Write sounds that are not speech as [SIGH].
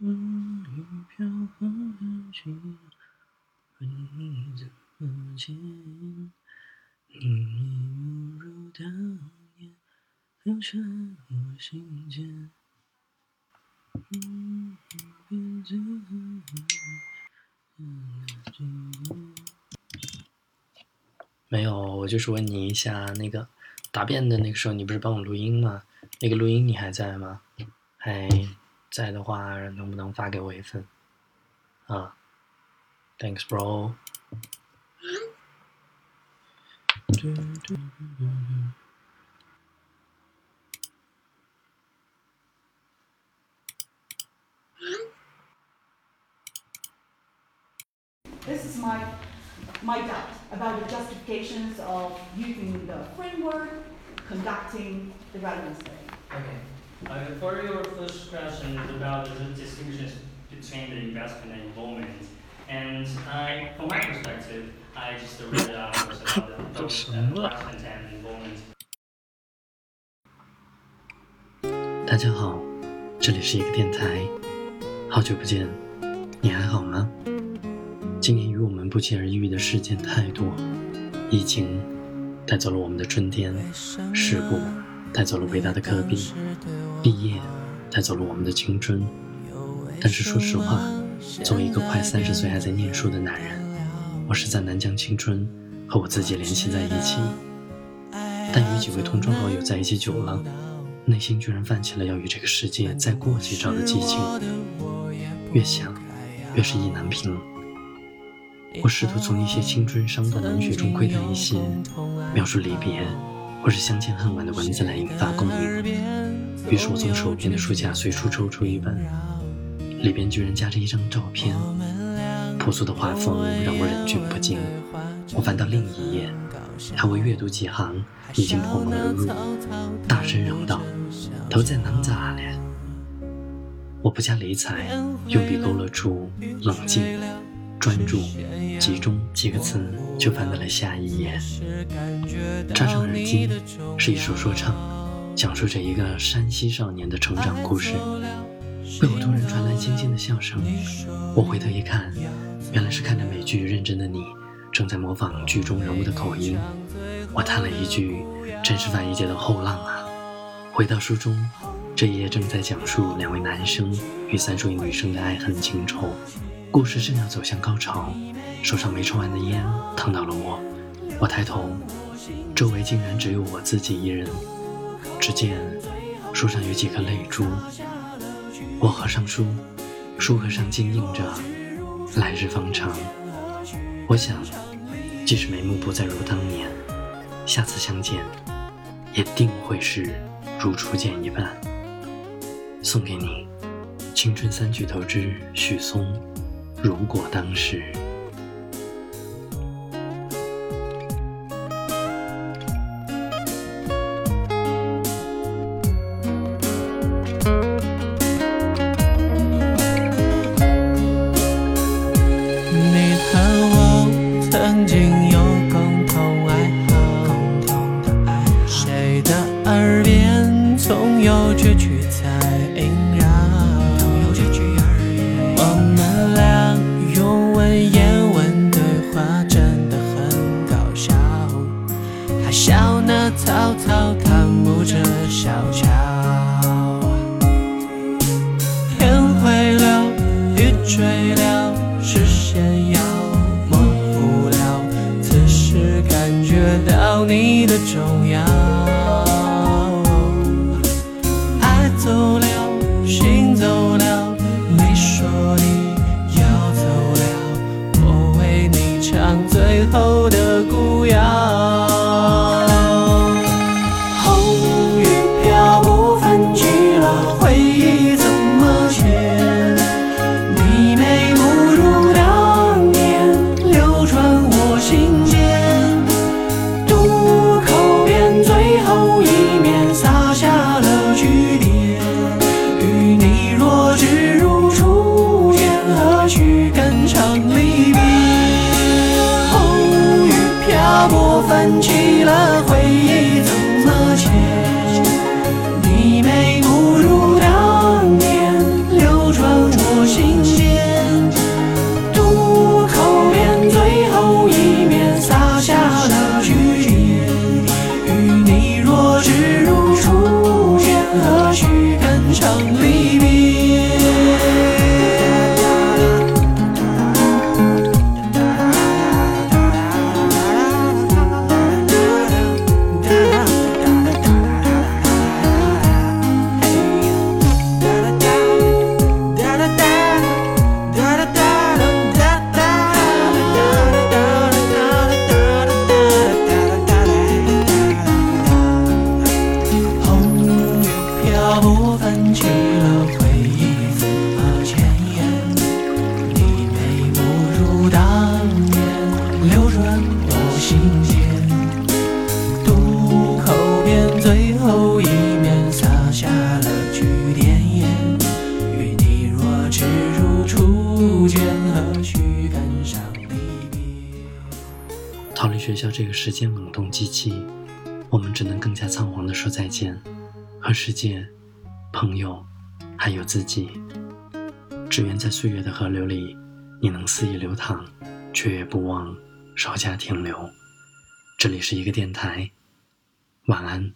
风雨飘过的去，回忆怎么见？你已不如当年，留在我心间。嗯，别再回忆。没有，我就是问你一下，那个答辩的那个时候，你不是帮我录音吗？那个录音你还在吗？还在的话，能不能发给我一份？啊，Thanks, bro。 This [LAUGHS] is my, my doubt about the justifications of using the framework, conducting the relevant study. Okay. Uh, for your first question is about the distinctions between the investment and involvement. And I, from my perspective, I just read uh, was about the, uh, investment and involvement. 大家好，这里是一个电台，好久不见，你还好吗？今年与我们不期而遇的事件太多，疫情带走了我们的春天，事故带走了伟大的科比，毕业带走了我们的青春。但是说实话，作为一个快三十岁还在念书的男人，我实在难将青春和我自己联系在一起。但与几位同窗好友在一起久了，内心居然泛起了要与这个世界再过几招的激情。越想，越是意难平。我试图从一些青春伤的文学中窥探一些描述离别或是相见恨晚的文字来引发共鸣。于是我从手边的书架随处抽出一本，里边居然夹着一张照片。朴素的画风让我忍俊不禁。我翻到另一页，还未阅读几行，已经破门而入，大声嚷道：“头在哪咋了？”我不加理睬，用笔勾勒出冷静。专注、集中几个词，就翻到了下一页。插上耳机，是一首说唱，讲述着一个山西少年的成长故事。背后突然传来轻轻的笑声，我回头一看，原来是看着美剧《认真的你》正在模仿剧中人物的口音。我叹了一句：“真是翻译界的后浪啊！”回到书中，这一页正在讲述两位男生与三十位女生的爱恨情仇。故事正要走向高潮，手上没抽完的烟烫到了我。我抬头，周围竟然只有我自己一人。只见书上有几颗泪珠。我合上书，书壳上竟印着“来日方长”。我想，即使眉目不再如当年，下次相见，也定会是如初见一般。送给你，青春三巨头之许嵩。如果当时。你和我曾经有共同爱好谁的耳边总有句句吹了，视线要模糊了，此时感觉到你的重要。漂泊泛起了，回忆。逃离学校这个时间冷冻机器，我们只能更加仓皇地说再见，和世界、朋友，还有自己。只愿在岁月的河流里，你能肆意流淌，却也不忘稍加停留。这里是一个电台，晚安。